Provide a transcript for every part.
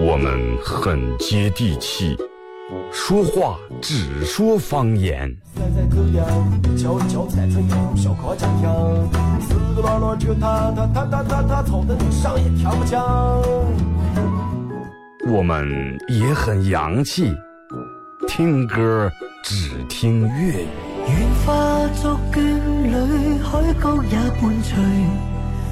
我们很接地气，说话只说方言。我们也很洋气，听歌只听粤语。愿化作眷侣，海角也伴随。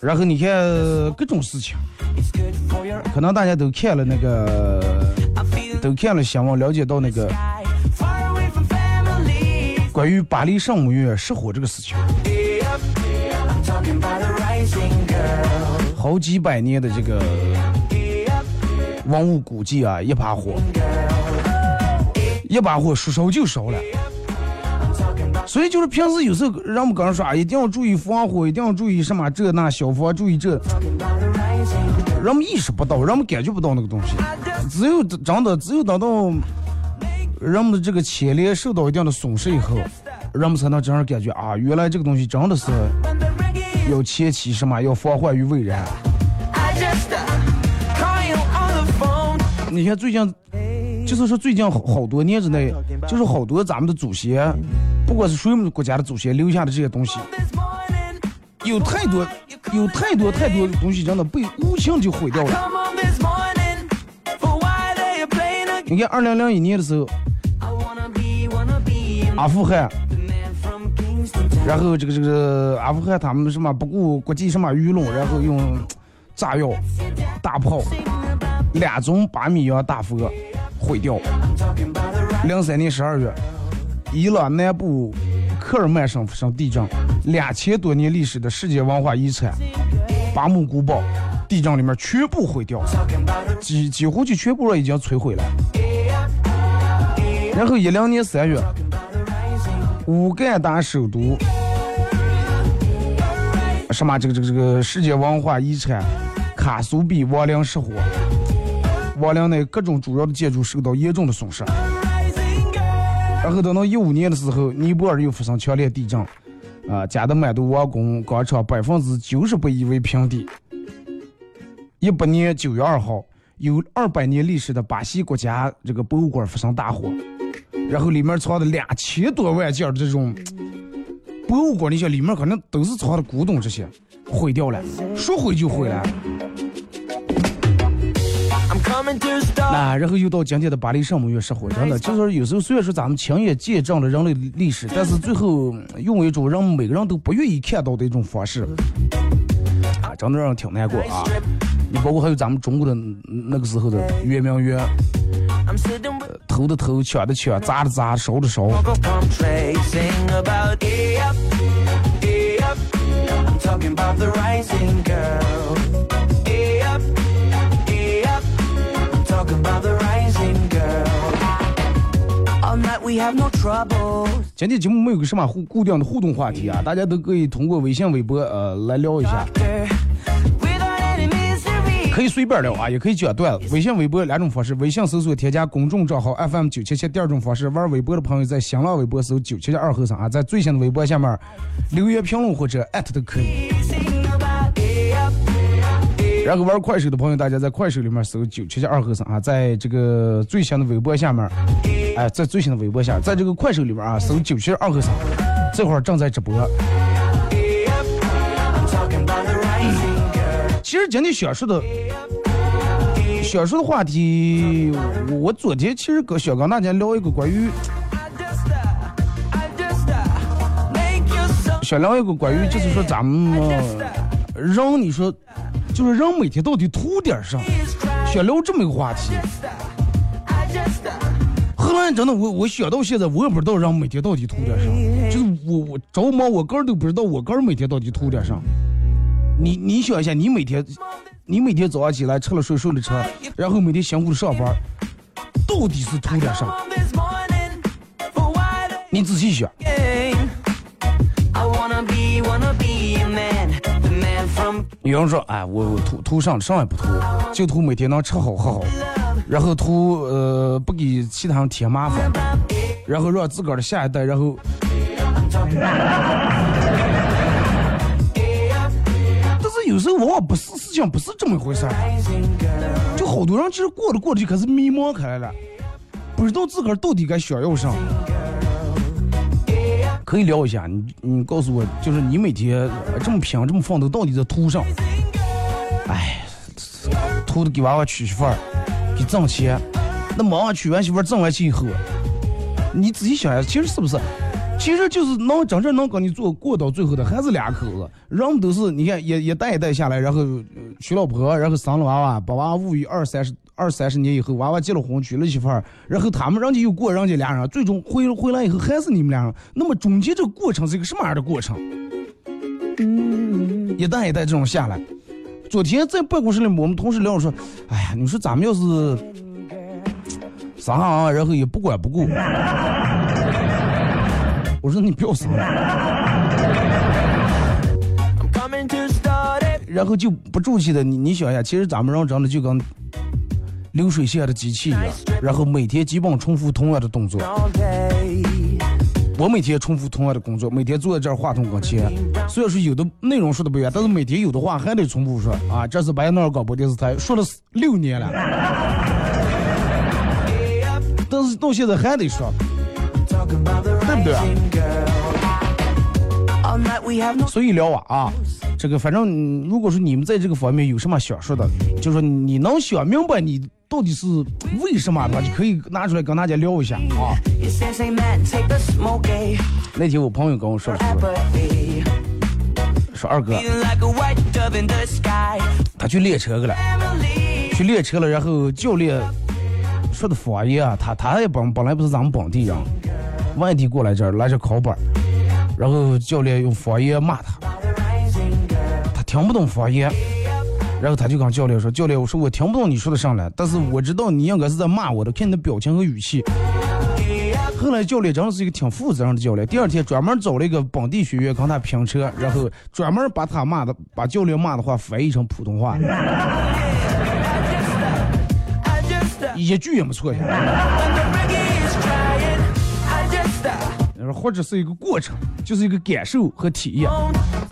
然后你看各种事情，可能大家都看了那个，都看了新闻，了解到那个。关于巴黎圣母院失火这个事情，好几百年的这个文物古迹啊，一把火，一把火说烧就烧了。所以就是平时有时候人们跟人说啊，一定要注意防火，一定要注意什么这那消防，注意这，人们意识不到，人们感觉不到那个东西。只有真的，只有等到。人们的这个牵连受到一定的损失以后，人们才能真正感觉啊，原来这个东西真的是要前期什么，要防患于未然。你看最近，就是说最近好好多年之内，就是好多咱们的祖先，不管是谁们国家的祖先留下的这些东西，有太多，有太多太多的东西真的被无情就毁掉了。你看二零零一年的时候。阿富汗，然后这个这个阿富汗他们什么不顾国际什么舆论，然后用炸药、大炮两宗八米洋大佛毁掉。零三年十二月，伊朗南部科尔曼省发生地震，两千多年历史的世界文化遗产巴木古堡，地震里面全部毁掉，几几乎就全部已经摧毁了。然后一零年三月，乌干达首都什么这个这个这个世界文化遗产卡苏比亡灵失火，亡灵内各种主要的建筑受到严重的损失。然后等到一五年的时候，尼泊尔又发生强烈地震，啊，加德满都王宫广场百分之九十被夷为平地。一八年九月二号，有二百年历史的巴西国家这个博物馆发生大火。然后里面藏的两千多万件这种博物馆，你想里面可能都是藏的古董，这些毁掉了，说毁就毁了。那然后又到今天的巴黎圣母院失火，真的就是有时候虽然说咱们亲眼见证了人类历史，但是最后用一种让每个人都不愿意看到的一种方式，啊，真的让人挺难过啊。你包括还有咱们中国的那个时候的圆明园。偷的偷，抢的抢，砸的砸，烧的烧。今天节目没有个什么互固定的互动话题啊，大家都可以通过微信、微博呃来聊一下。可以随便聊啊，也可以讲段子。微信、微博两种方式：微信搜索添加公众账号 FM 九七七；第二种方式，玩微博的朋友在新浪微博搜九七七二和尚啊，在最新的微博下面留言评论或者艾特都可以。然后玩快手的朋友，大家在快手里面搜九七七二和尚啊，在这个最新的微博下面，哎，在最新的微博下，在这个快手里面啊，搜九七二和尚，这会儿正在直播。其实今天想说的，想说的话题，我昨天其实跟想跟大家聊一个关于，想聊一个关于，就是说咱们人，你说，就是人每天到底图点啥？想聊这么一个话题。后来真的，我我想到现在，我也不知道人每天到底图点啥。就是我我着忙，我个人都不知道我个人每天到底图点啥。你你想一下，你每天，你每天早上起来吃了睡，睡了吃，然后每天辛苦的上班，到底是图点啥？你仔细想。有人说，哎，我我图图上上也不图，就图每天能吃好喝好，然后图呃不给其他人添麻烦，然后让自个儿的下一代，然后。但是有时候往往不是事情，不是这么一回事儿。就好多人其实过着过着就开始迷茫开来了，不知道自个儿到底该想要啥。可以聊一下，你你告诉我，就是你每天这么拼这么奋斗，到底在图上？哎，图的给娃娃娶媳妇儿，给挣钱。那娃娃娶完媳妇儿挣完钱以后，你仔细想一下，其实是不是？其实就是能真正能跟你做过到最后的还是两口子，人都是你看一一代一代下来，然后娶老婆，然后生了娃娃，把娃娃抚育二三十二三十年以后，娃娃结了婚，娶了媳妇儿，然后他们人家又过人家俩人，最终回回来以后还是你们俩人。那么中间这个过程是一个什么样的过程？嗯一代一代这种下来。昨天在办公室里，我们同事聊说，哎呀，你说咱们要是啥啊，然后也不管不顾。我说你不要啥了，然后就不住气的你，你想一下，其实咱们人真的就跟流水线的机器一样，然后每天基本重复同样的动作。我每天重复同样的工作，每天坐在这儿话筒跟前，虽然说有的内容说的不一样，但是每天有的话还得重复说啊。这是白那尔广播电视台说了六年了，但是到现在还得说。对不对啊？所以聊啊啊，这个反正如果说你们在这个方面有什么想说的，就说你能想明白你到底是为什么的话，就可以拿出来跟大家聊一下啊。那天我朋友跟我说说二哥，他去练车去了，去练车了，然后教练说的方言啊，他他也本本来不是咱们本地人。外地过来这儿来这考本，然后教练用方言骂他，他听不懂方言，然后他就跟教练说：“教练，我说我听不懂你说的上来，但是我知道你应该是在骂我的，看你的表情和语气。”后来教练真的是一个挺负责任的教练，第二天专门找了一个本地学员跟他拼车，然后专门把他骂的把教练骂的话翻译成普通话，一句也没错呀。或者是一个过程，就是一个感受和体验。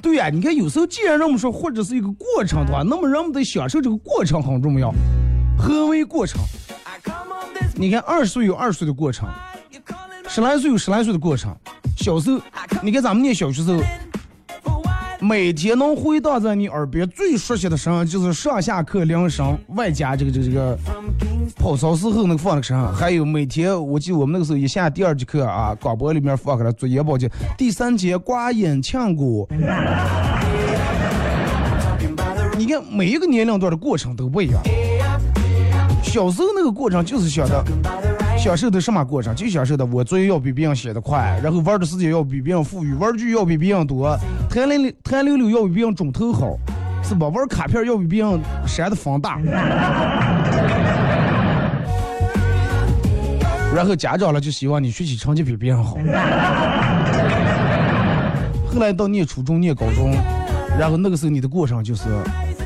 对呀，你看有时候既然人们说或者是一个过程的话，那么人们得享受这个过程很重要。何为过程？你看二十岁有二十岁的过程，十来岁有十来岁的过程。小时候，你看咱们念小学时候。每天能回荡在你耳边最熟悉的声音，就是上下课铃声，外加这个这个这个跑操时候那个放的声，还有每天我记得我们那个时候一下第二节课啊，广播里面放开了做眼保健，第三节刮眼炝鼓。你看每一个年龄段的过程都不一样。小时候那个过程就是想的，享受的什么过程？就享受的我作业要比别人写的快，然后玩的时间要比别人富裕，玩具要比别人多，弹溜弹溜溜要比别人准头好，是吧？玩卡片要比别人扇的放大。然后家长了就希望你学习成绩比别人好。后来到念初中、念高中，然后那个时候你的过程就是。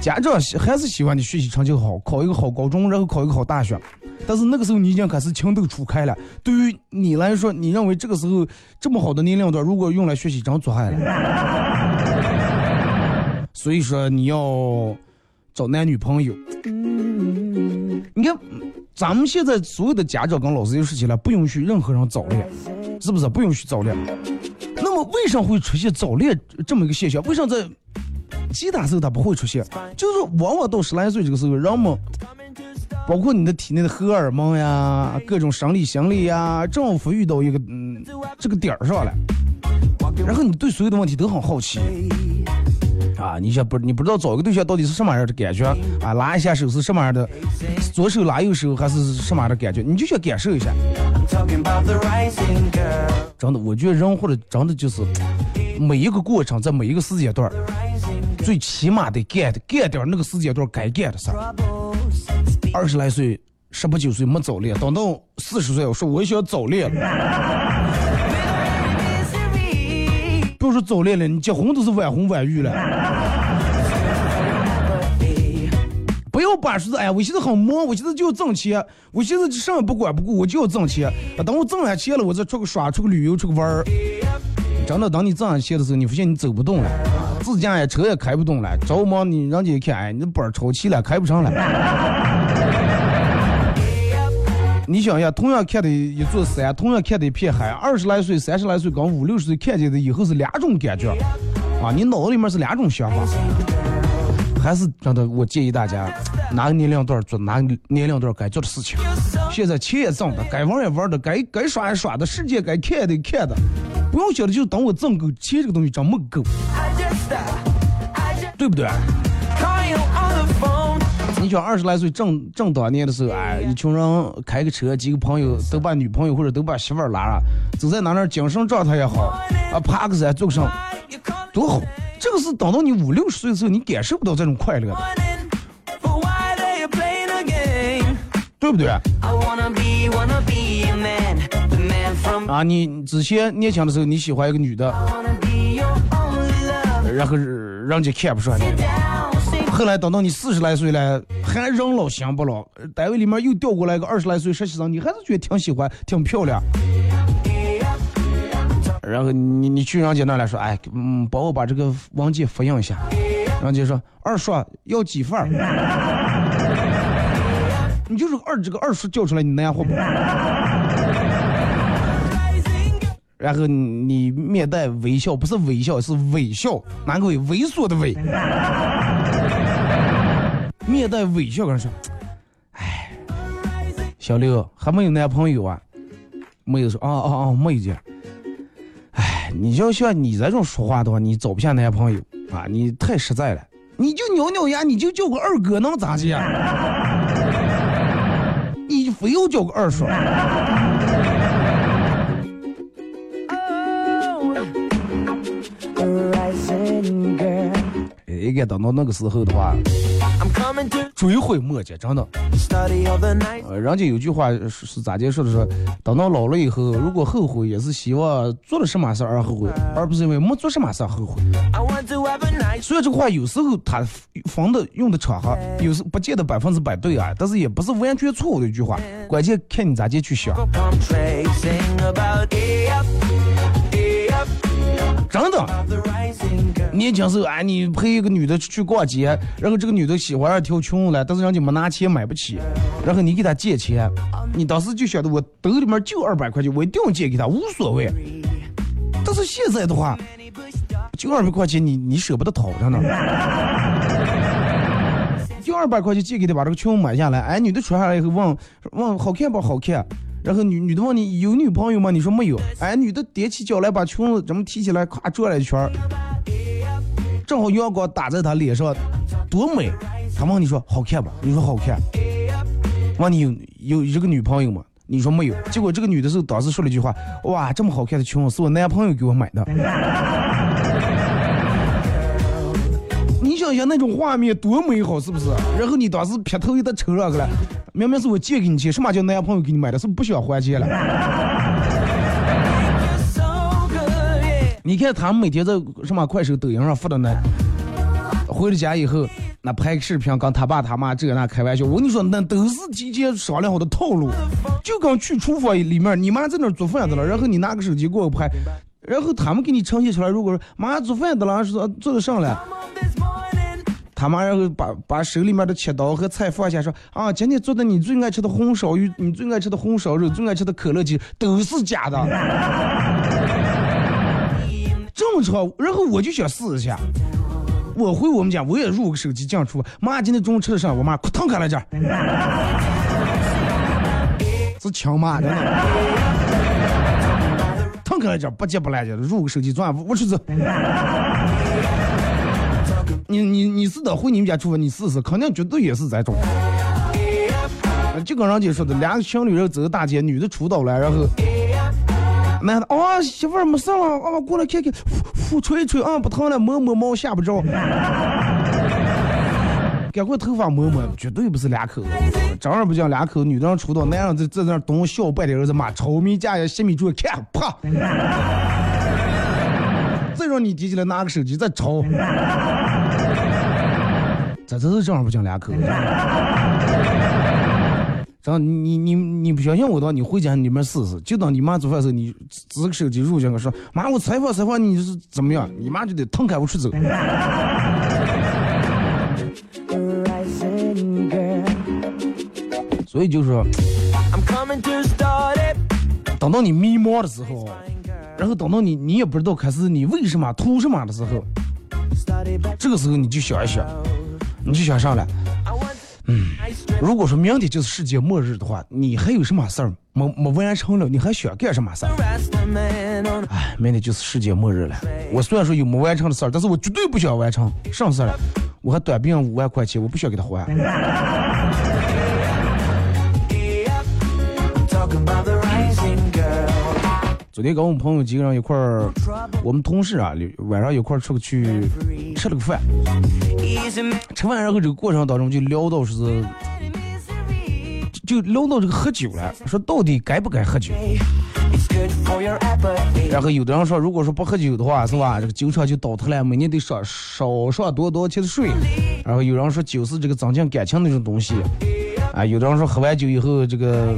家长还是希望你学习成绩好，考一个好高中，然后考一个好大学。但是那个时候你已经开始情窦初开了。对于你来说，你认为这个时候这么好的年龄段，如果用来学习，真做害了。所以说你要找男女朋友。你看，咱们现在所有的家长跟老师就说起来，不允许任何人早恋，是不是？不允许早恋。那么为什么会出现早恋这么一个现象？为什么在？其他时候它不会出现，就是往往到十来岁这个时候，人们包括你的体内的荷尔蒙呀，各种生理心理呀，正好遇到一个嗯这个点儿上了，然后你对所有的问题都很好奇啊，你想不你不知道找一个对象到底是什么样的感觉啊，拉一下手是什么样的，左手拉右手还是什么样的感觉，你就想感受一下。真的，我觉得人或者真的就是每一个过程，在每一个时间段。最起码得干的干点那个时间段该干的事儿。二十来岁、十八九岁没早恋，等到四十岁，我说我想早恋了。不要说早恋了，你结婚都是晚婚晚育了。不要把说哎，我现在很忙，我现在就要挣钱，我现在什么不管不顾，我就要挣钱。等我挣完钱了，我再出去耍，出去旅游，出去玩儿。真的，等你挣上钱的时候，你发现你走不动了，自驾呀车也开不动了，着忙你人家一看，哎，你的本超期了，开不上了。你想一下，同样看的一座山，同样看的一片海，二十来岁、三十来岁跟五六十岁看见的以后是两种感觉，啊，你脑子里面是两种想法。还是真的，我建议大家，哪个年龄段做哪个年龄段该做的事情。现在钱也挣的，该玩也玩的，该该耍也耍的，世界该看的看的。不用想的，就等我挣够钱，这个东西真没够，对不对？你想二十来岁正正当年的时候，哎，一群人开个车，几个朋友都把女朋友或者都把媳妇儿拉了，走在哪那精神状态也好，啊，爬个山做个什多好。这个是等到你五六十岁的时候，你感受不到这种快乐的，对不对？啊，你之前年轻的时候你喜欢一个女的，然后人家看不上你。后来等到你四十来岁了，还人老心不老，单位里面又调过来个二十来岁实习生，你还是觉得挺喜欢，挺漂亮。然后你你去人家那来说，哎，嗯，帮我把这个文件复印一下。人家说二叔要几份儿？你就是二这个二叔叫出来，你那样活不？然后你面带微笑，不是微笑，是微笑，哪个微？猥琐的猥。面带微笑跟人说，哎，小刘还没有男朋友啊？没有说，啊啊啊，没有。哎，你要像你这种说话的话，你找不下男朋友啊！你太实在了，你就咬咬牙，你就叫个二哥能咋的？你非要叫个二叔？应该等到那个时候的话，追悔莫及，真的。呃，人家有句话是是咋介说的？说等到老了以后，如果后悔，也是希望做了什么事而后悔，而不是因为没做什么事后悔。所以这个话有时候他放的用的场合，有时不见得百分之百对啊，但是也不是完全错误的一句话，关键看你咋介去想。真的，年轻时候啊，你陪一个女的出去逛街，然后这个女的喜欢上条裙子了，但是人家没拿钱买不起，然后你给她借钱，你当时就晓得我兜里面就二百块钱，我一定要借给她，无所谓。但是现在的话，就二百块钱，你你舍不得掏，真的。就二百块钱借给她，把这个裙子买下来，哎，女的穿下来以后问问好看不好看。然后女女的问你有女朋友吗？你说没有。哎，女的踮起脚来把裙子这么提起来，咵转了一圈正好阳光打在她脸上，多美。她问你说好看不？你说好看。问你有有一个女朋友吗？你说没有。结果这个女的是当时说了一句话：哇，这么好看的裙子是我男朋友给我买的。你想想那种画面多美好，是不是？然后你当时劈头一得抽上去了。明明是我借给你钱，什么叫男朋友给你买的？是不不想还钱了？你看他们每天在什么快手、抖音上发的那，回了家以后那拍个视频，跟他爸他妈这那开玩笑。我跟你说，那都是提前商量好的套路。就刚去厨房里面，你妈在那做饭的了，然后你拿个手机给我拍，然后他们给你呈现出来。如果说妈做饭的了，说做的上了。他妈然后把把手里面的切刀和菜放下，说啊，今天做的你最爱吃的红烧鱼，你最爱吃的红烧肉，最爱吃的可乐鸡都是假的。这么吵，然后我就想试一下，我回我们家我也入个手机进厨，妈今天中午吃的啥？我妈快腾开了这，是强妈的，腾开了这，不接不来的，入个手机转我出去。你你你是得回你们家厨房，你试试，肯定绝对也是这种。就跟人家说的，两个情侣人走大街，女的出道了，然后男的哦媳妇儿没事了，啊过来看看，呼吹一吹啊不疼了，摸摸毛吓不着。赶快头发摸摸，绝对不是两口子。正儿不讲两口，女的让出道，男人在在那东笑半天，儿子妈炒米架呀，洗米柱看啪，再让你提起来拿个手机再炒。这真是正儿八经两口子。真，你你你不相信我的话，你回家你们试试。就当你妈做饭的时候，你支个手机入去，我说妈，我采访采访你是怎么样？你妈就得腾开我出走。所以就说，等到你迷茫的时候，然后等到你你也不知道开始你为什么图什么的时候，这个时候你就想一想。你就想上来，嗯，如果说明天就是世界末日的话，你还有什么事儿没没完成了？你还想干什么事儿？哎，明天就是世界末日了。我虽然说有没完成的事儿，但是我绝对不想完成。什么事儿了？我还短病五万块钱，我不想给他还。昨天跟我们朋友几个人一块儿，我们同事啊，晚上一块儿出去吃了个饭。吃饭然后这个过程当中就聊到是，就聊到这个喝酒了，说到底该不该喝酒。然后有的人说，如果说不喝酒的话，是吧？这个酒厂就倒塌了，每年得少少上多多钱的税。然后有人说酒是这个增进感情那种东西，啊，有的人说喝完酒以后这个。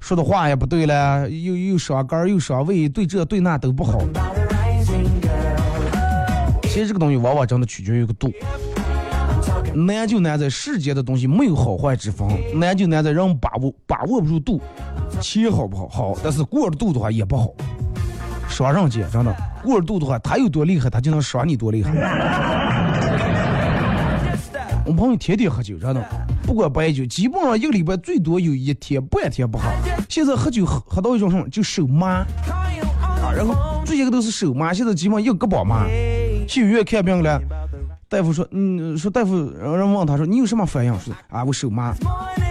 说的话也不对了，又又伤肝又伤胃，对这对那都不好。其实这个东西往往真的取决于个度。难就难在世间的东西没有好坏之分，难就难在人把握把握不住度。切好不好？好，但是过了度的话也不好。双刃剑，真的过了度的话，他有多厉害，他就能耍你多厉害。我朋友天天喝酒，真的。不管白酒，基本上一个礼拜最多有一天半天不喝。现在喝酒喝喝到一种什么，就手麻啊，然后最近都是手麻，现在基本上一个胳膊麻。去医院看病了，大夫说，嗯，说大夫，然后人问他说，你有什么反应？说啊，我手麻。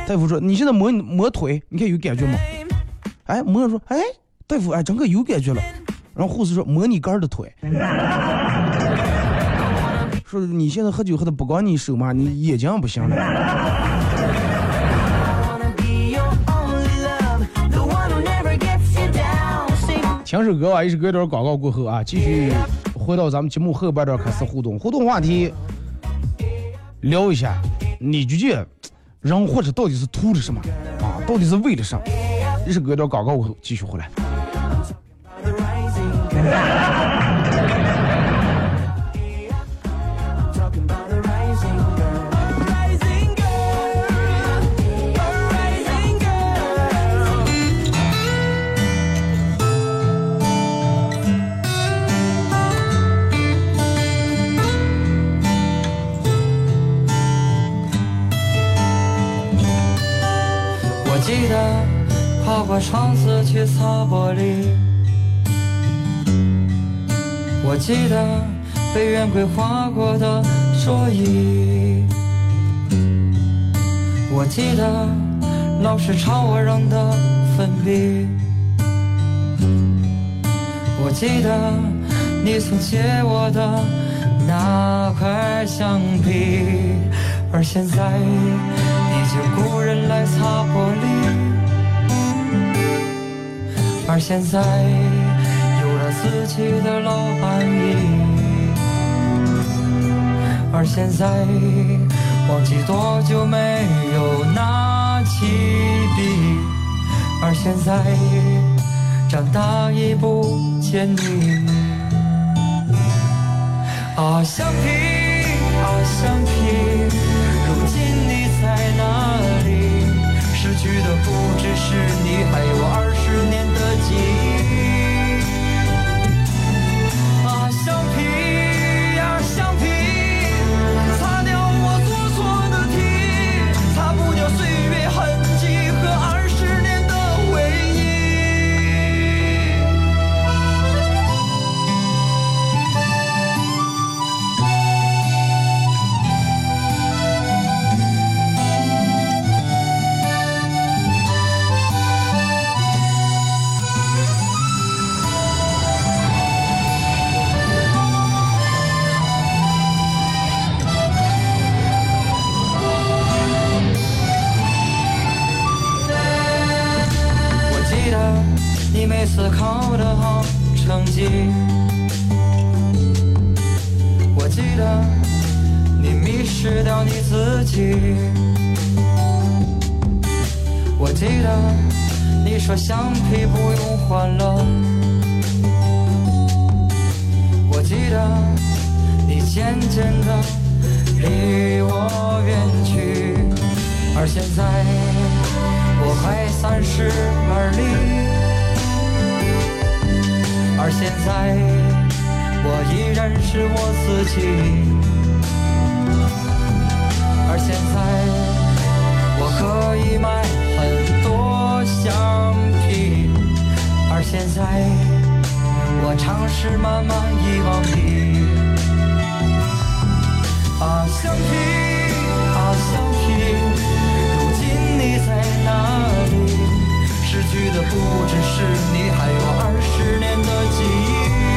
大夫说，你现在摸摸腿，你看有感觉吗？哎，摸说，哎，大夫，哎，整个有感觉了。然后护士说，摸你肝的腿。说你现在喝酒喝的不光你手嘛，你眼睛不行了。听首歌吧，一首歌一段广告过后啊，继续回到咱们节目后半段开始互动。互动话题聊一下，你觉得人活着到底是图的什么啊？到底是为了什么？一首歌一段广告过后继续回来。记得爬过窗子去擦玻璃，我记得被圆规划过的桌椅，我记得老师朝我扔的粉笔，我记得你曾借我的那块橡皮，而现在。有故人来擦玻璃，而现在有了自己的老板椅，而现在忘记多久没有拿起笔，而现在长大已不见你。啊，橡皮，啊，橡皮，如今你在？的不只是你，还有二十年的记忆。欢乐，我记得你渐渐的离我远去，而现在我快三十而立。而现在，我依然是我自己。而现在，我可以买很多香槟。而现在，我尝试慢慢遗忘你。啊，想起，啊，想起，如今你在哪里？失去的不只是你，还有二十年的记忆。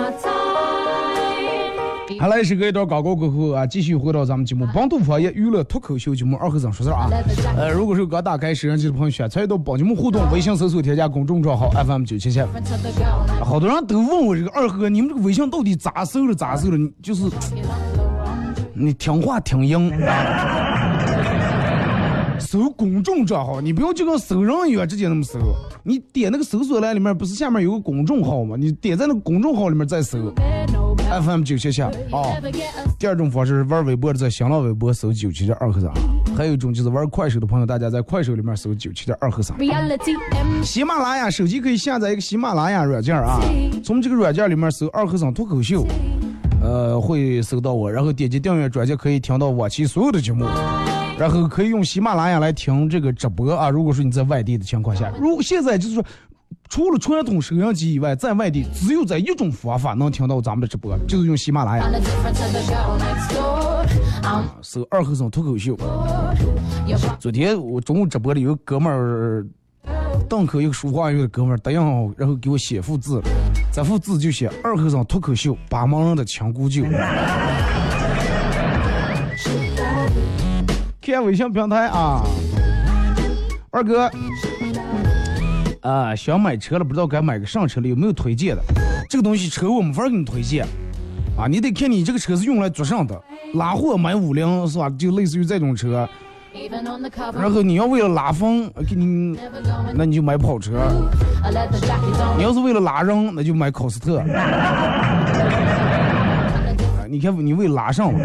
好来是隔一段广告过后啊，继续回到咱们节目《本土方言娱乐脱口秀节目二和尚说事儿》啊。呃，如果是刚打开摄像机的朋友，选参与到帮节目互动，微信搜索添加公众账号 FM 九七七。好多人都问我这个二哥，你们这个微信到底咋搜的？咋搜的？你就是你听话听音啊。搜公众账号，你不要就跟搜人一样直接那么搜。你点那个搜索栏里面不是下面有个公众号吗？你点在那个公众号里面再搜. FM 九七七啊。第二种方式是玩微博的，在新浪微博搜九七点二和尚；还有一种就是玩快手的朋友，大家在快手里面搜九七点二和尚。喜马拉雅手机可以下载一个喜马拉雅软件啊，从这个软件里面搜二和尚脱口秀，呃，会搜到我，然后点击订阅专辑可以听到往期所有的节目，然后可以用喜马拉雅来听这个直播啊。如果说你在外地的情况下，如现在就是说。除了传统收音机以外，在外地只有在一种方法能听到咱们的直播，就是用喜马拉雅搜二和尚脱口秀。昨天我中午直播里有个哥们儿，档口一个书画院的哥们儿答应，然后给我写幅字，这幅字就写二和尚脱口秀，八盲人的亲姑舅。看微信平台啊，二哥，啊，想买车了，不知道该买个啥车了，有没有推荐的？这个东西车我没法给你推荐，啊，你得看你这个车是用来做啥的。拉货买五菱是吧？就类似于这种车。然后你要为了拉风，给你，那你就买跑车.你要是为了拉人，那就买考斯特。啊你看你为拉上了。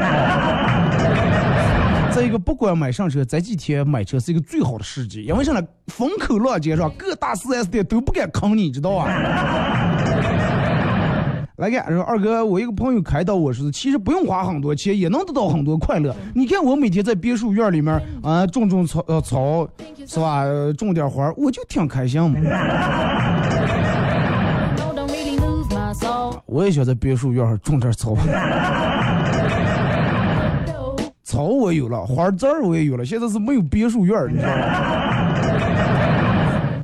再一个，不管买上车，这几天买车是一个最好的时机，因为啥呢？风口浪尖上，各大 4S 店都不敢坑你，知道啊？来看，说二哥，我一个朋友开导我说，其实不用花很多钱，也能得到很多快乐。你看我每天在别墅院里面啊，种种草呃草，是吧？呃种点花，我就挺开心嘛。我也想在别墅院种点草.草我有了，花籽儿我也有了，现在是没有别墅院儿，你知道吗？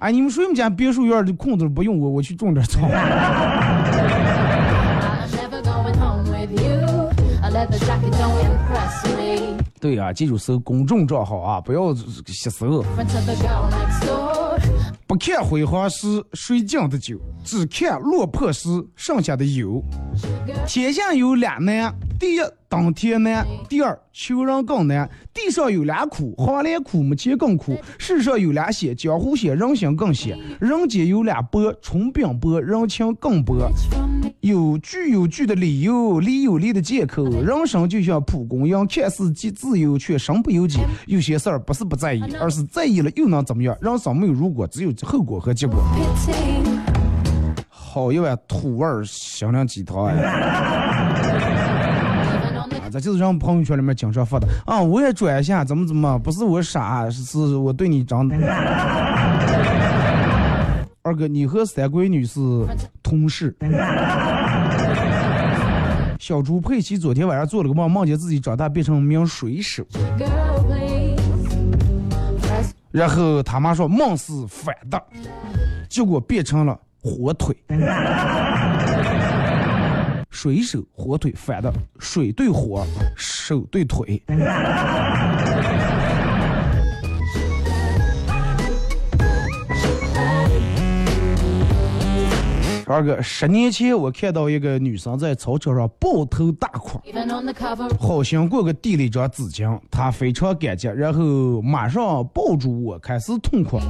哎，你们说你们家别墅院的空子不用我，我去种点草。对啊，记住搜公众账号啊，不要吸收。不看辉煌时谁敬的酒，只看落魄时剩下的油。天下有两难，第一登天难；第二，求人更难。地上有两苦，黄连苦，没钱更苦；世上有两险，江湖险，人心更险。人间有两薄，春冰薄，人情更薄。有据有据的理由，理有理的借口。人生就像蒲公英，看似既自由，却身不由己。有些事儿不是不在意，而是在意了又能怎么样？人生没有如果，只有后果和结果。好一碗土味儿香料鸡汤哎！就是让朋友圈里面经常发的啊，我也转一下，怎么怎么，不是我傻，是我对你长。二哥，你和三闺女是同事。小猪佩奇昨天晚上做了个梦，梦见自己长大变成名水手，然后他妈说梦是反的，结果变成了火腿。水手火腿反的，水对火，手对腿。二哥，十年前我看到一个女生在操场上抱头大哭好心过个递了一张纸巾，她非常感激，然后马上抱住我开始痛哭。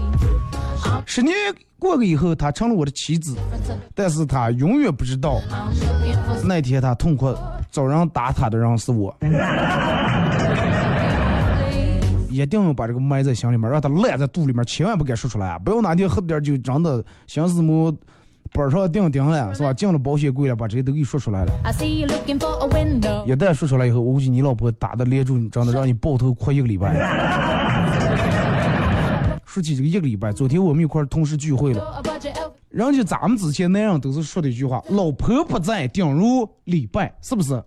十年过去以后，她成了我的妻子，但是她永远不知道那天她痛哭找人打她的人是我。一定要把这个埋在心里面，让它烂在肚里面，千万不敢说出来啊！不要哪天喝点酒，真的像什么板上钉钉了，是吧？进了保险柜了，把这些都给说出来了。一旦说出来以后，我估计你老婆打的连住你，真的让你抱头哭一个礼拜。说起这个一个礼拜，昨天我们一块儿同事聚会了人家咱们之前那人都是说的一句话：“老婆不在，顶如礼拜”，是不是？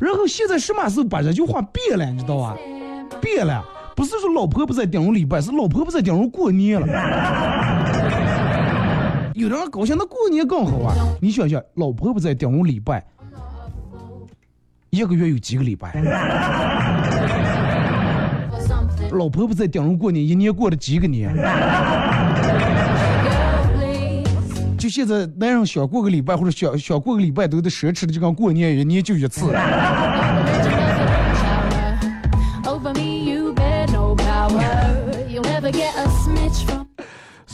然后现在什么时候把这句话变了，你知道吧？变了，不是说老婆不在顶如礼拜，是老婆不在顶如过年了。有的人高兴，那过年更好啊！你想想，老婆不在顶如礼拜，一个月有几个礼拜？老婆不在顶如过年，一年过了几个年？就现在男人想过个礼拜或者想想过个礼拜都得奢侈的，就跟过年一年就一次。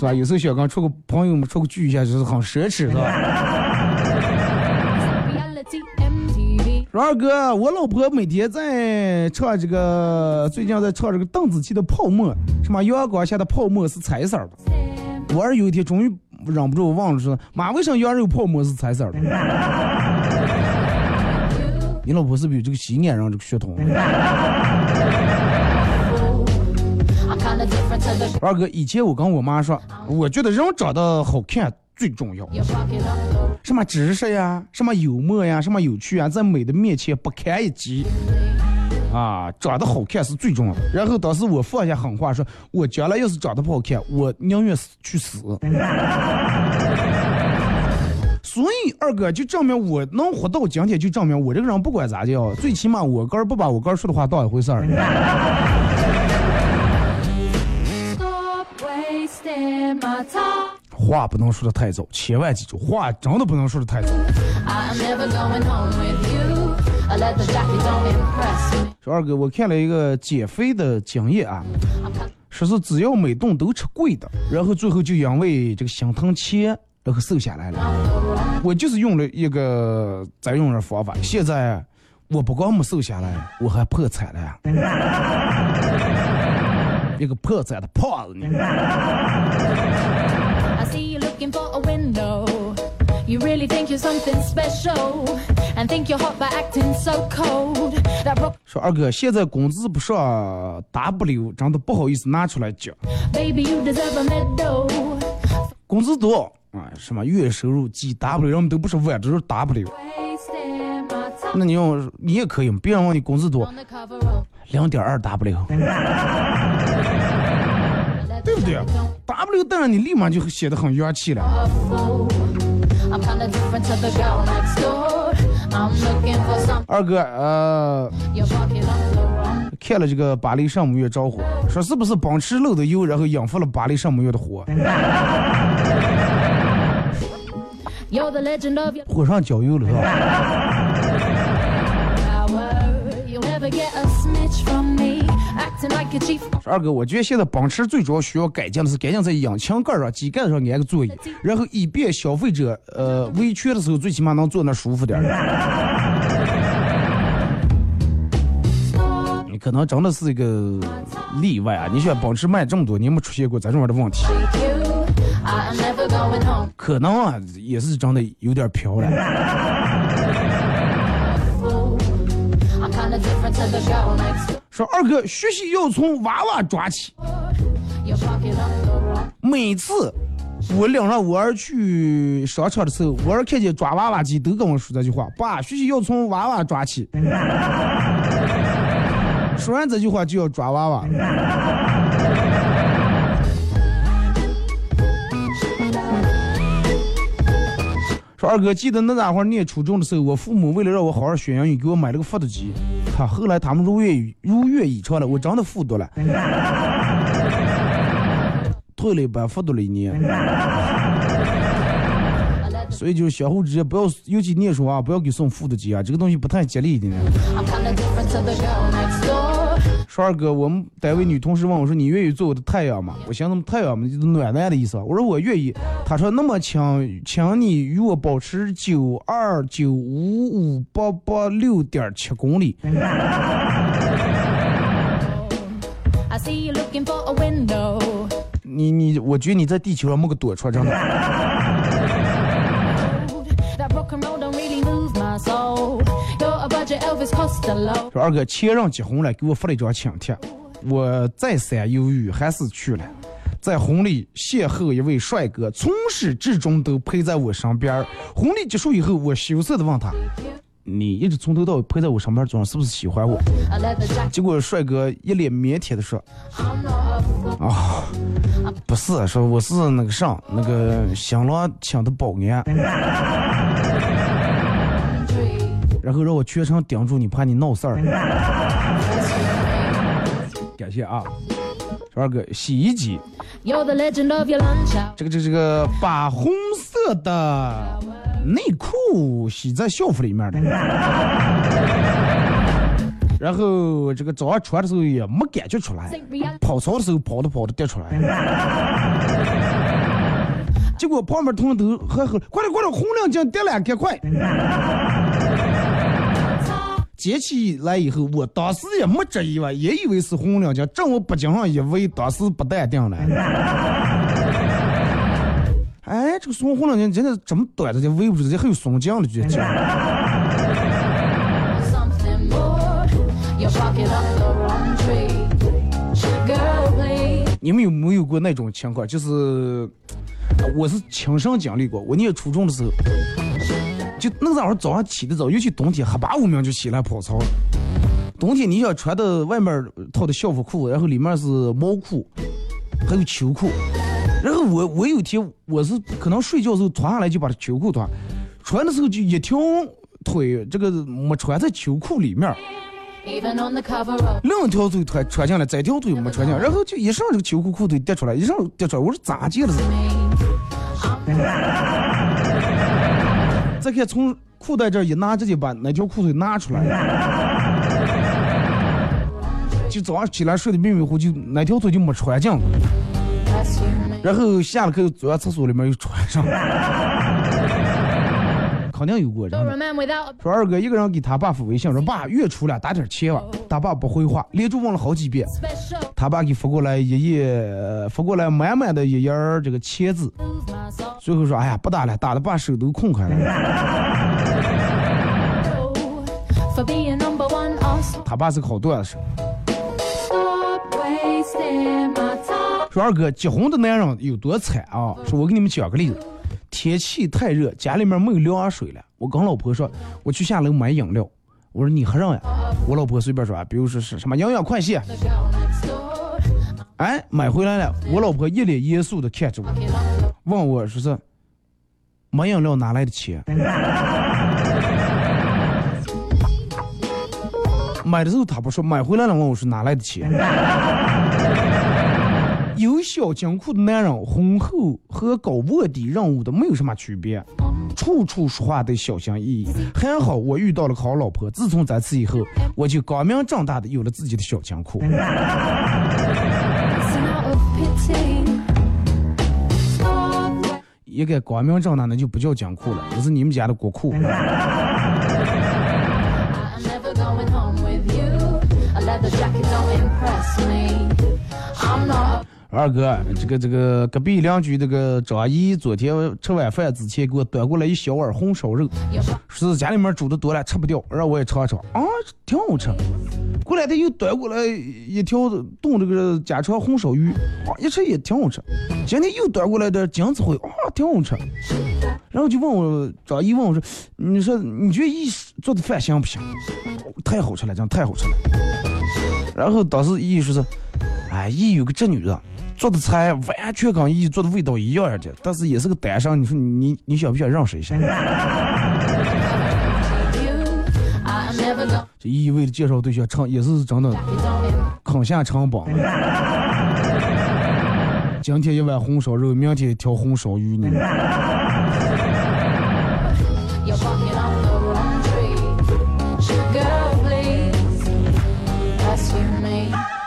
是吧？有时候想跟出个朋友们出个聚一下，就是很奢侈，是吧二哥，我老婆每天在唱这个，最近在唱这个邓紫棋的《泡沫》，什么阳光下的泡沫是彩色的。我儿有一天终于忍不住忘了，说妈，为啥羊肉泡沫是彩色的？你老婆是不是有这个西安人这个血统？二哥，以前我跟我妈说，我觉得人长得好看最重要什么知识呀，什么幽默呀，什么有趣啊，在美的面前不堪一击。啊，长得好看是最重要的。然后当时我放下狠话说，我将来要是长得不好看，我宁愿死去死。所以二哥就证明我能活到今天，就证明我这个人不管咋叫，最起码我哥儿不把我哥儿说的话当一回事儿。话不能说的太早，千万记住，话真的不能说的太早。说二哥，我看了一个减肥的经验啊，说是只要每顿都吃贵的，然后最后就因为这个心疼钱，然后瘦下来了。我就是用了一个再用的方法，现在我不光没瘦下来，我还破产了呀！一个破产的胖子你。I see you looking for a window. You really think you're something special and think you're hot by acting so cold. That 说二哥，现在工资不上 W，真的不好意思拿出来讲。baby, you deserve a medal. 工资多啊，什么月收入几 W，人们都不是万，只是 W。那你用你也可以，别人问你工资多两点二 leather 对不对 jacket don't？W 当然你立马就显得很洋气了。二哥，呃.看了这个巴黎圣母院着火，说是不是奔驰漏的油，然后引发了巴黎圣母院的火火上浇油了是吧？二哥，我觉得现在奔驰最主要需要改进的是改进在引擎盖上、机盖上安个座椅，然后以便消费者呃维权的时候最起码能坐 那舒服点儿。你可能真的是一个例外啊！你想奔驰卖这么多年没出现过咱这种样的问题.可能啊也是真的有点飘了。说二哥，学习要从娃娃抓起。每次我领着我儿去商场的时候，我儿看见抓娃娃机都跟我说这句话：“爸，学习要从娃娃抓起。”说完这句话就要抓娃娃。说二哥，记得那那会念初中的时候，我父母为了让我好好学英语，给我买了个复读机。他后来他们如愿如愿以偿了，我真的复读了。退了一班，复读了一年。所以就是相互之间不要，尤其念书啊，不要给送复读机啊，这个东西不太吉利的呢。说二哥，我们单位女同事问我说：“你愿意做我的太阳吗？”我寻思太阳嘛，就是暖男的意思吧。我说我愿意。她说：“那么请，请你与我保持九二九五五八八六点七公里。你你，我觉得你在地球上没个躲出来，真的。说二哥，前任结婚了，给我发了一张请帖，我再三犹豫，还是去了。在婚礼邂逅一位帅哥，从始至终都陪在我身边儿。婚礼结束以后，我羞涩的问他：“你一直从头到尾陪在我身边，总是不是喜欢我 A leather jacket.？” 结果帅哥一脸腼腆的说 I'm not a fool.：“ 啊，不是，说我是那个啥，那个新郎请的保安，然后让我全程盯住你，怕你闹事儿。”感谢啊，说二哥，洗衣机。这个这这个把红色的内裤洗在校服里面的，然后这个早上穿的时候也没感觉出来，跑操的时候跑着跑着掉出来，结果旁边同学都还喝，快点快点，红领巾跌了，赶快！捡起来以后，我当时也没质疑吧，也以为是红领巾，正我脖颈上一围，当时不淡定了。哎，这个松红领巾真的这么短的，这围不住，这还有松浆的，这这。你们有没有过那种情况？就是呃我是亲身经历过。我念初中的时候，就那个早上早上起得早，尤其冬天，黑八五明就起来跑操。冬天你想穿的外面套的校服裤，然后里面是毛裤，还有秋裤。然后我我有一天我是可能睡觉的时候脱下来就把这秋裤脱，穿的时候就一条腿这个没穿在秋裤里面。Of 两条腿穿穿进来，这条腿没穿进来，然后就一上这个秋裤裤腿跌出来，一上跌出来，我说咋接的？再看从裤袋这一拿，直接把那条裤腿拿出来，就早上起来睡得迷迷糊糊，就那条腿就没穿进，然后下了课又走到厕所里面又穿上，肯定有过真 You're 的 a。man without a 说二哥一个人给他爸发微信说爸月初了打点钱吧，他爸不回话，连着问了好几遍，他爸给发过来一页，呃发过来满满的一页儿这个钱字.最后说哎呀不打了，打的把手都空开了。他爸是个好段子手。说二哥，结婚的男人有多惨啊？说我给你们讲个例子，天气太热，家里面没有凉水了，我跟老婆说，我去下楼买饮料。我说你喝上呀？我老婆随便说啊，比如说是什么营养快线，哎，买回来了。我老婆一脸严肃的看着我，问我说是买饮料哪来的钱？买的时候他不说，买回来了问我说哪来的钱？有小金库的男人，婚后和搞卧底任务的没有什么区别，处处说话得小心翼翼。还好我遇到了个好老婆，自从在此以后，我就光明正大的有了自己的小金库。Listen out of pity. Stop. 一个光明正大的就不叫金库了，那是你们家的国库。二哥，这个这个隔壁邻居这个张姨昨天吃晚饭之前给我端过来一小碗红烧肉，说是家里面煮的多了吃不掉，让我也尝尝啊，挺好吃。过来他又端过来一条炖这个家常红烧鱼，啊，一吃也挺好吃。今天又端过来点金子灰，啊，挺好吃。然后就问我张姨问我说，你说你觉得姨做的饭香不香？太好吃了，真太好吃了。然后当时姨说是，哎，一有个这女的。做的菜完全跟一做的味道一样的，但是也是个单身。你说你你想不想认识 一下？这姨为了介绍对象，成也是真的坑下成本。今天一碗红烧肉，明天一条红烧鱼呢。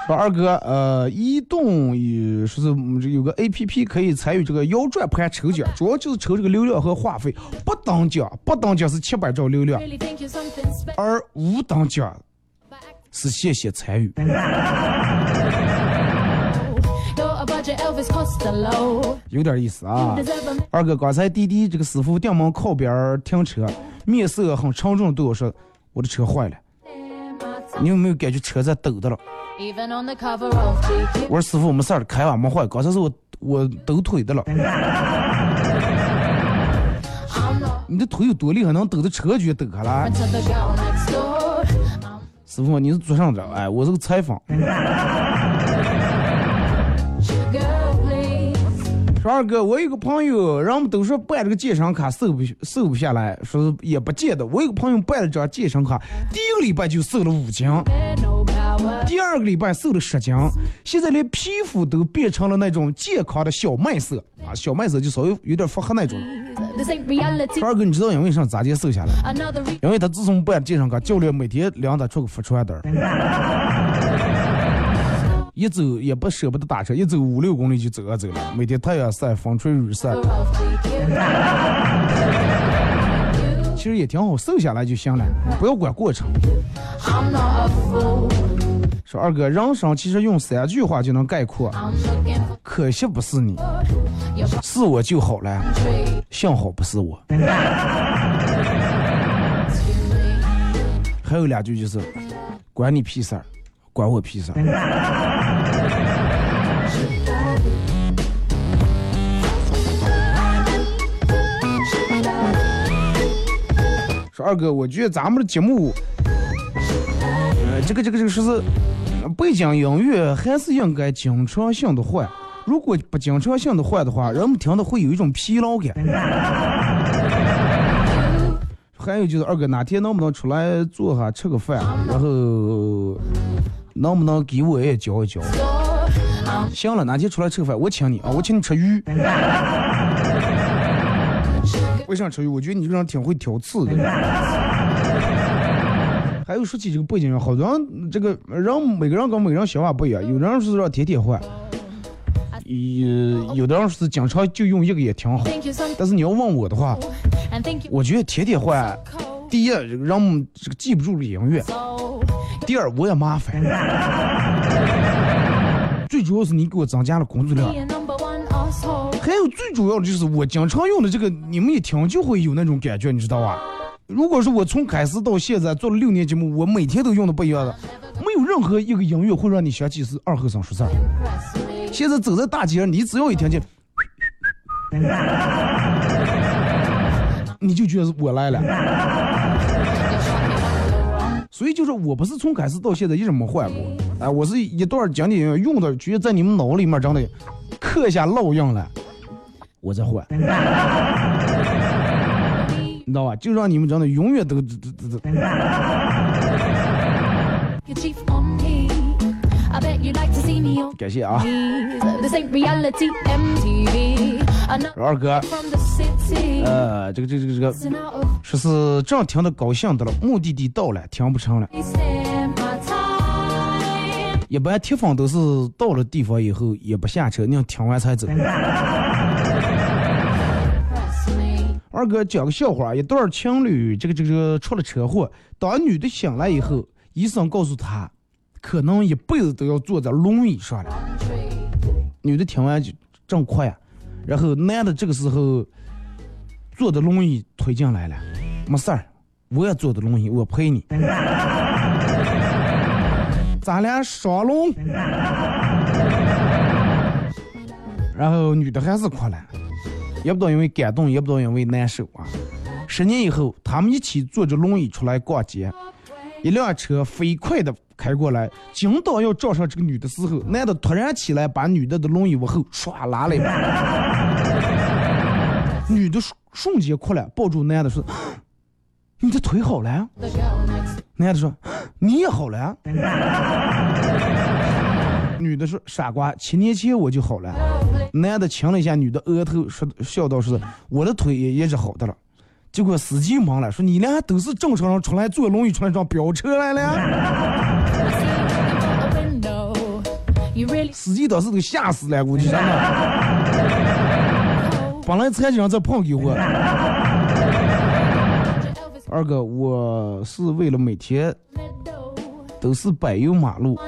说二哥，呃，移动也说是嗯这有个 A P P 可以参与这个摇转盘抽奖，主要就是抽这个流量和话费。不等奖，不等奖是七百兆流量.而无等奖是谢谢参与。有点意思啊二哥，刚才滴滴这个师傅店门靠边儿停车，面色很沉重地对我说：“我的车坏了你有没有感觉车在抖的了 Even on the cover of GQ.？” 我说：“师傅，没事儿，开吧，没坏。刚才是我我抖腿的了。你的腿有多厉害，能抖的车就抖开了师傅，你是做啥的？哎，我是个采访。说二哥，我有个朋友，人们都说办这个健身卡瘦不瘦不下来，说是也不见得。我有个朋友办了张健身卡，第一个礼拜就瘦了五斤.第二个礼拜瘦了十斤，现在连皮肤都变成了那种健康的小麦色啊，小麦色就稍微有点发黑那种。二哥，你知道因为啥咋接瘦下来？因为他自从办了健身卡，教练每天量他出个腹川单儿，一走也不舍不得打车，一走五六公里就走啊走了，每天太阳晒、风吹雨晒，其实也挺好，瘦下来就行了，不要管过程。说二哥，人生其实用三句话就能概括。可惜不是你，是我就好了，幸好不是我。还有两句就是，关你屁事儿，关我屁事。说二哥，我觉得咱们的节目，呃，这个这个这个说是背景音乐还是应该经常性的换。如果不经常性的换的话，人们听的会有一种疲劳感。还有就是二哥，哪天能不能出来坐下吃个饭，然后能不能给我也教一教？行了，哪天出来吃个饭，我请你啊，我请你吃鱼。为啥吃鱼？我觉得你这个人挺会挑刺的。还有说起这个背景音，好多人这个人每个人跟每个人想法不一样，有的人是让天天换，有有的人是经常就用一个也挺好。但是你要问我的话我觉得天天换.第一让我们这个记不住这音乐，第二我也麻烦，最主要是你给我增加了工作量.还有最主要的就是我经常用的这个，你们一听就会有那种感觉，你知道吧？如果说我从开始到现在做了六年节目，我每天都用的不一样的，没有任何一个音乐会让你想起是二和尚说事儿。现在走在大街上，你只要一听见，你就觉得是我来了。所以就是我不是从开始到现在一直没换过，哎，我是一段讲解员用的，直接在你们脑里面真的刻下烙印了，我再换，你知道吧？就让你们真的永远都都都都感谢啊. Another 二哥，from the city. 呃，这个这个这个这个说是正听的高兴的了，目的地到了，听不成了。一般铁粉都是到了地方以后也不下车，你要听完才走。二哥讲个笑话，一对儿情侣，这个这个出了车祸，当女的醒来以后，医生告诉她，可能一辈子都要坐在轮椅上了。女的听完就正哭呀，然后男的这个时候坐的轮椅推进来了，没事儿，我也坐的轮椅，我陪你，咱俩双龙。然后女的还是哭了，也不知道因为感动，也不知道因为难受啊。十年以后，他们一起坐着轮椅出来逛街，一辆车飞快的开过来，紧当要撞上这个女的时候，男的突然起来把女的的轮椅往后唰拉了一把，女的瞬瞬间哭了，抱住男的说：“你的腿好了呀？” The girl next 男的说：“你也好了呀？”女的说：“傻瓜，七年前我就好了。”男的亲了一下女的额头，说笑道：“是我的腿也也是好的了。结果司机忙了，说你俩都是正常人出来坐轮椅出来撞飙车来了。司机当时都吓死了，估计真的。本来才想再碰一会。二哥，我是为了每天都是柏油马路，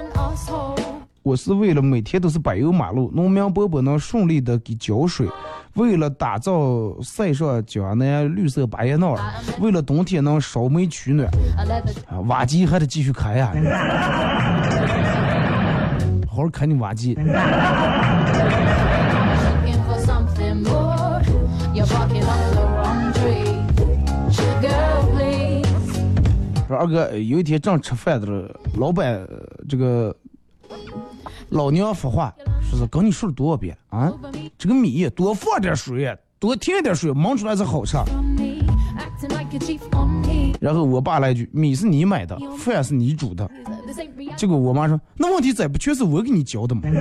我是为了每天都是柏油马路，农民伯伯能顺利的给浇水，为了打造塞上江南绿色巴彦淖尔，为了冬天能烧煤取暖，啊，挖机还得继续开呀，好好开你挖机。说二哥，有一天正吃饭的了，老板这个老娘说话，说是跟你说了多少遍啊？这个米多放点水，多添点水，焖出来才好吃。然后我爸来一句：米是你买的，饭是你煮的。结果我妈说：那问题在不全是我给你教的吗？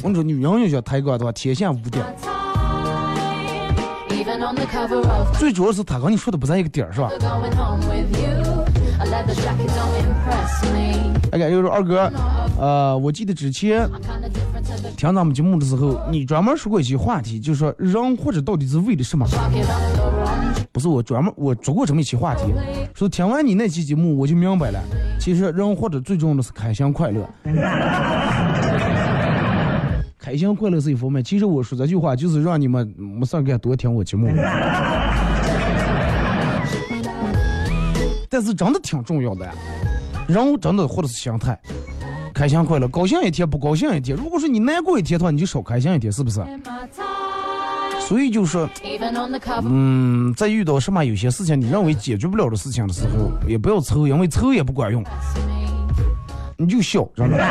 我说女人要想抬杠的话，天下无敌。最主要是他跟你说的不在一个点儿，是吧？哎，感觉说二哥，呃，我记得之前听咱们节目的时候，你专门说过一些话题，就是说人活着到底是为了什么？不是我专门我做过这么一期话题，说听完你那期节目我就明白了，其实人活着最重要的是开心快乐。开心快乐是一方面，其实我说这句话就是让你们没事干多听我节目。但是真的挺重要的呀，人真的活的是心态，开心快乐，高兴一天不高兴一天。如果说你难过一天的话，你就少开心一天，是不是？所以就说，嗯，在遇到什么有些事情你认为解决不了的事情的时候，也不要愁，因为愁也不管用，你就笑，真的。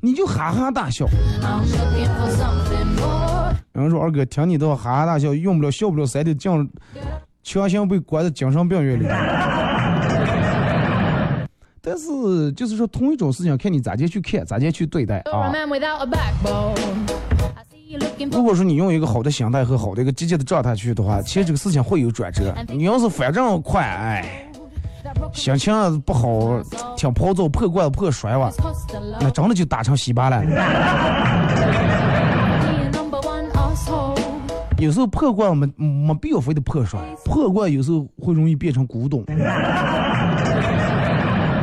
你就哈哈大笑。有人说二哥听你的哈哈大笑，用不了笑不了，三天降，强行被关在精神病院里。但是就是说同一种事情，看你咋接去看，咋接去对待啊。如果说你用一个好的心态和好的一个积极的状态去的话，其实这个事情会有转折。你要是反正快，哎。心情不好，挺暴躁、破罐子破摔哇，那真的就打成稀巴烂了。有时候破罐没没必要非得破摔，破罐有时候会容易变成古董。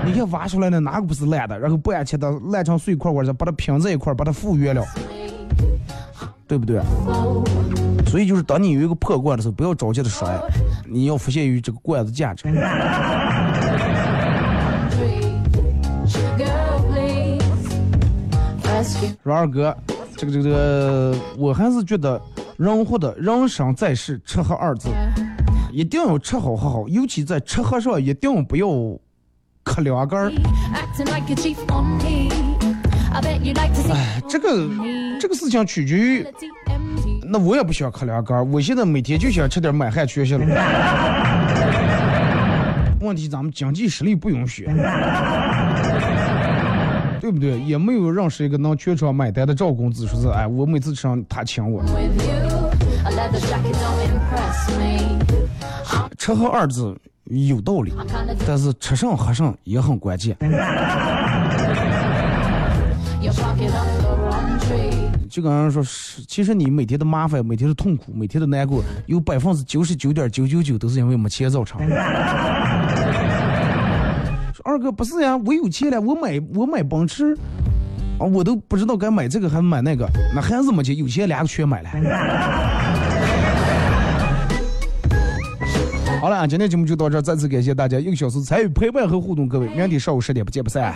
你看挖出来的哪个不是烂的？然后不安全的烂成碎块块再，把它拼在一块，把它复原了，对不对？所以就是当你有一个破罐的时候，不要着急的摔，你要发现于这个罐子价值。说二哥，这个这个，我还是觉得人活的人生在世，吃喝二字，一定要吃好喝好，尤其在吃喝上一定不要磕两根儿。哎，这个这个事情取决于，那我也不想磕两根儿，我现在每天就想吃点满汉全席了。问题咱们经济实力不允许。对不对？也没有认识一个能全场买单的赵公子，说是哎，我每次吃上他请我。吃喝二字有道理，但是吃上喝上也很关键。就刚刚说，是其实你每天的麻烦、每天的痛苦、每天的难过，有百分之九十九点九九九都是因为没钱造成。二哥不是呀，我有钱了，我买我买奔驰，啊，我都不知道该买这个还是买那个，那还是没钱，有钱两个全买了。好了，今天节目就到这，再次感谢大家一个小时参与陪伴和互动，各位，明天上午十点不见不散。